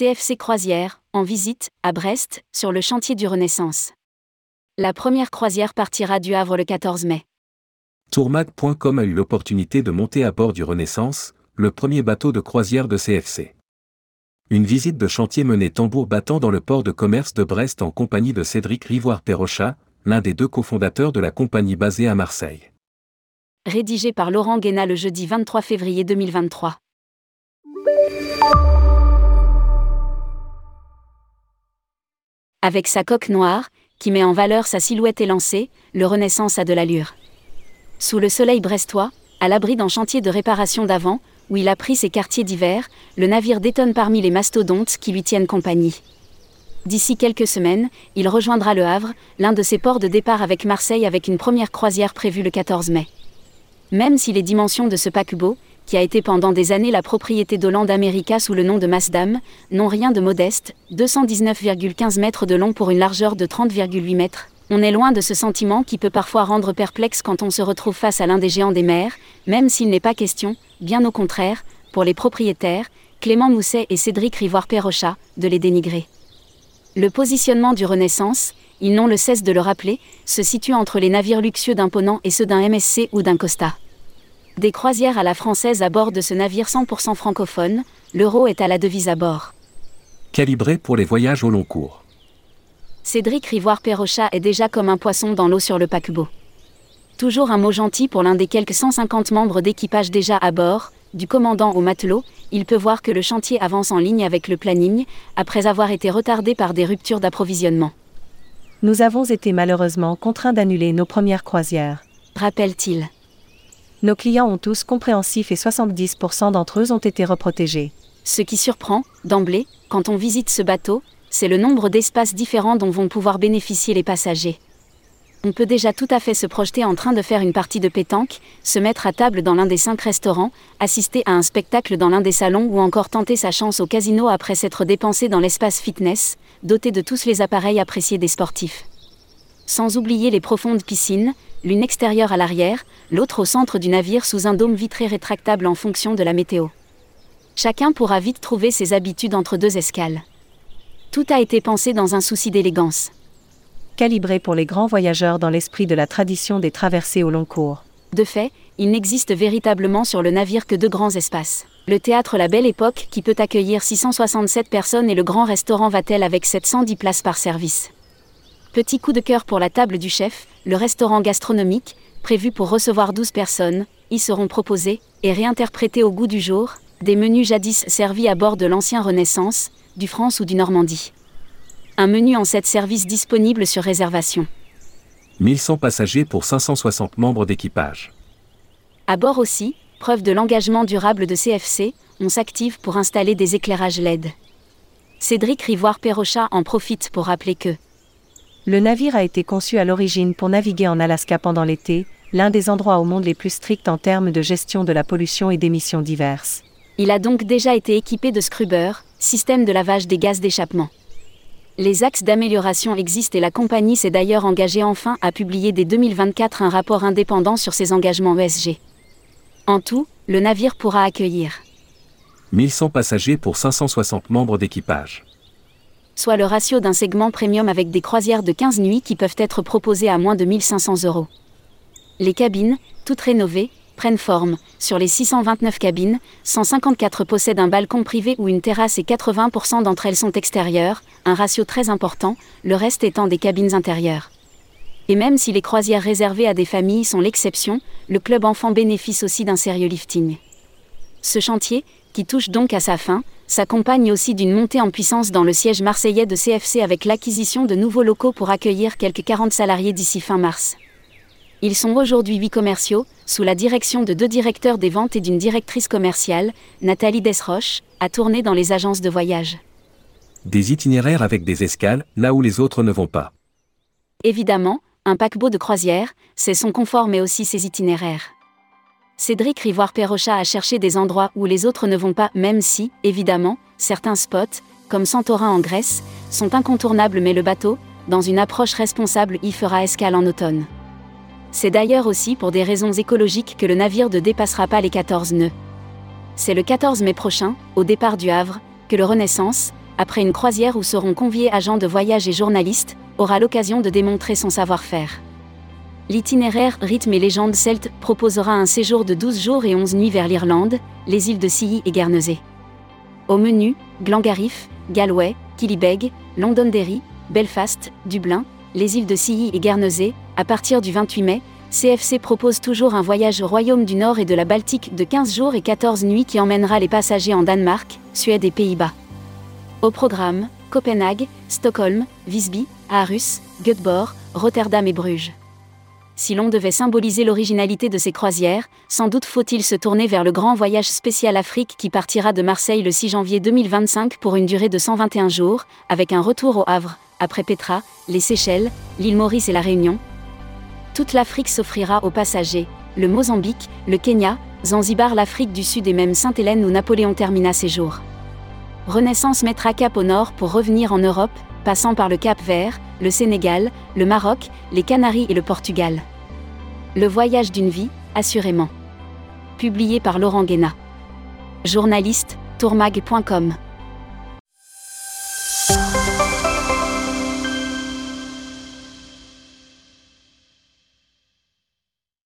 CFC Croisière, en visite, à Brest, sur le chantier du Renaissance. La première croisière partira du Havre le 14 mai. Tourmag.com a eu l'opportunité de monter à bord du Renaissance, le premier bateau de croisière de CFC. Une visite de chantier menée tambour battant dans le port de commerce de Brest en compagnie de Cédric Rivoire-Perrochat, l'un des deux cofondateurs de la compagnie basée à Marseille. Rédigé par Laurent Guéna le jeudi 23 février 2023. Avec sa coque noire, qui met en valeur sa silhouette élancée, le Renaissance a de l'allure. Sous le soleil brestois, à l'abri d'un chantier de réparation d'avant, où il a pris ses quartiers d'hiver, le navire détonne parmi les mastodontes qui lui tiennent compagnie. D'ici quelques semaines, il rejoindra le Havre, l'un de ses ports de départ avec Marseille avec une première croisière prévue le 14 mai. Même si les dimensions de ce paquebot, qui a été pendant des années la propriété d'Hollande America sous le nom de Masdam, n'ont rien de modeste, 219,15 mètres de long pour une largeur de 30,8 mètres. On est loin de ce sentiment qui peut parfois rendre perplexe quand on se retrouve face à l'un des géants des mers, même s'il n'est pas question, bien au contraire, pour les propriétaires, Clément Mousset et Cédric Rivoire-Perrochat, de les dénigrer. Le positionnement du Renaissance, ils n'ont le cesse de le rappeler, se situe entre les navires luxueux d'un Ponant et ceux d'un MSC ou d'un Costa. Des croisières à la française à bord de ce navire 100% francophone, l'euro est à la devise à bord. Calibré pour les voyages au long cours. Cédric Rivoire-Perrochat est déjà comme un poisson dans l'eau sur le paquebot. Toujours un mot gentil pour l'un des quelques 150 membres d'équipage déjà à bord, du commandant au matelot, il peut voir que le chantier avance en ligne avec le planning, après avoir été retardé par des ruptures d'approvisionnement. Nous avons été malheureusement contraints d'annuler nos premières croisières. Rappelle-t-il. Nos clients ont tous compréhensifs et 70% d'entre eux ont été reprotégés. Ce qui surprend, d'emblée, quand on visite ce bateau, c'est le nombre d'espaces différents dont vont pouvoir bénéficier les passagers. On peut déjà tout à fait se projeter en train de faire une partie de pétanque, se mettre à table dans l'un des cinq restaurants, assister à un spectacle dans l'un des salons ou encore tenter sa chance au casino après s'être dépensé dans l'espace fitness, doté de tous les appareils appréciés des sportifs. Sans oublier les profondes piscines, l'une extérieure à l'arrière, l'autre au centre du navire sous un dôme vitré rétractable en fonction de la météo. Chacun pourra vite trouver ses habitudes entre deux escales. Tout a été pensé dans un souci d'élégance. Calibré pour les grands voyageurs dans l'esprit de la tradition des traversées au long cours. De fait, il n'existe véritablement sur le navire que deux grands espaces. Le théâtre La Belle Époque qui peut accueillir 667 personnes et le grand restaurant Vatel avec 710 places par service. Petit coup de cœur pour la table du chef, le restaurant gastronomique, prévu pour recevoir 12 personnes, y seront proposés, et réinterprétés au goût du jour, des menus jadis servis à bord de l'ancien Renaissance, du France ou du Normandie. Un menu en 7 services disponible sur réservation. 1100 passagers pour 560 membres d'équipage. À bord aussi, preuve de l'engagement durable de CFC, on s'active pour installer des éclairages LED. Cédric Rivoire-Perrochat en profite pour rappeler que le navire a été conçu à l'origine pour naviguer en Alaska pendant l'été, l'un des endroits au monde les plus stricts en termes de gestion de la pollution et d'émissions diverses. Il a donc déjà été équipé de scrubber, système de lavage des gaz d'échappement. Les axes d'amélioration existent et la compagnie s'est d'ailleurs engagée enfin à publier dès 2024 un rapport indépendant sur ses engagements ESG. En tout, le navire pourra accueillir 1100 passagers pour 560 membres d'équipage soit le ratio d'un segment premium avec des croisières de 15 nuits qui peuvent être proposées à moins de 1500 euros. Les cabines, toutes rénovées, prennent forme. Sur les 629 cabines, 154 possèdent un balcon privé ou une terrasse et 80% d'entre elles sont extérieures, un ratio très important, le reste étant des cabines intérieures. Et même si les croisières réservées à des familles sont l'exception, le club enfant bénéficie aussi d'un sérieux lifting. Ce chantier, qui touche donc à sa fin, s'accompagne aussi d'une montée en puissance dans le siège marseillais de CFC avec l'acquisition de nouveaux locaux pour accueillir quelques 40 salariés d'ici fin mars. Ils sont aujourd'hui 8 commerciaux, sous la direction de deux directeurs des ventes et d'une directrice commerciale, Nathalie Desroches, à tourner dans les agences de voyage. Des itinéraires avec des escales, là où les autres ne vont pas. Évidemment, un paquebot de croisière, c'est son confort mais aussi ses itinéraires. Cédric Rivoire-Perrochat a cherché des endroits où les autres ne vont pas, même si, évidemment, certains spots, comme Santorin en Grèce, sont incontournables mais le bateau, dans une approche responsable, y fera escale en automne. C'est d'ailleurs aussi pour des raisons écologiques que le navire ne dépassera pas les 14 nœuds. C'est le 14 mai prochain, au départ du Havre, que le Renaissance, après une croisière où seront conviés agents de voyage et journalistes, aura l'occasion de démontrer son savoir-faire. L'itinéraire Rythme et légende celte proposera un séjour de 12 jours et 11 nuits vers l'Irlande, les îles de Scilly et Guernesey. Au menu, Glengarriff, Galway, Killybegs, Londonderry, Belfast, Dublin, les îles de Scilly et Guernesey, à partir du 28 mai, CFC propose toujours un voyage au Royaume du Nord et de la Baltique de 15 jours et 14 nuits qui emmènera les passagers en Danemark, Suède et Pays-Bas. Au programme, Copenhague, Stockholm, Visby, Aarhus, Göteborg, Rotterdam et Bruges. Si l'on devait symboliser l'originalité de ces croisières, sans doute faut-il se tourner vers le grand voyage spécial Afrique qui partira de Marseille le 6 janvier 2025 pour une durée de 121 jours, avec un retour au Havre, après Petra, les Seychelles, l'île Maurice et la Réunion. Toute l'Afrique s'offrira aux passagers, le Mozambique, le Kenya, Zanzibar, l'Afrique du Sud et même Sainte-Hélène où Napoléon termina ses jours. Renaissance mettra cap au nord pour revenir en Europe, passant par le Cap Vert, le Sénégal, le Maroc, les Canaries et le Portugal. Le voyage d'une vie, assurément. Publié par Laurent Guéna. Journaliste, tourmag.com.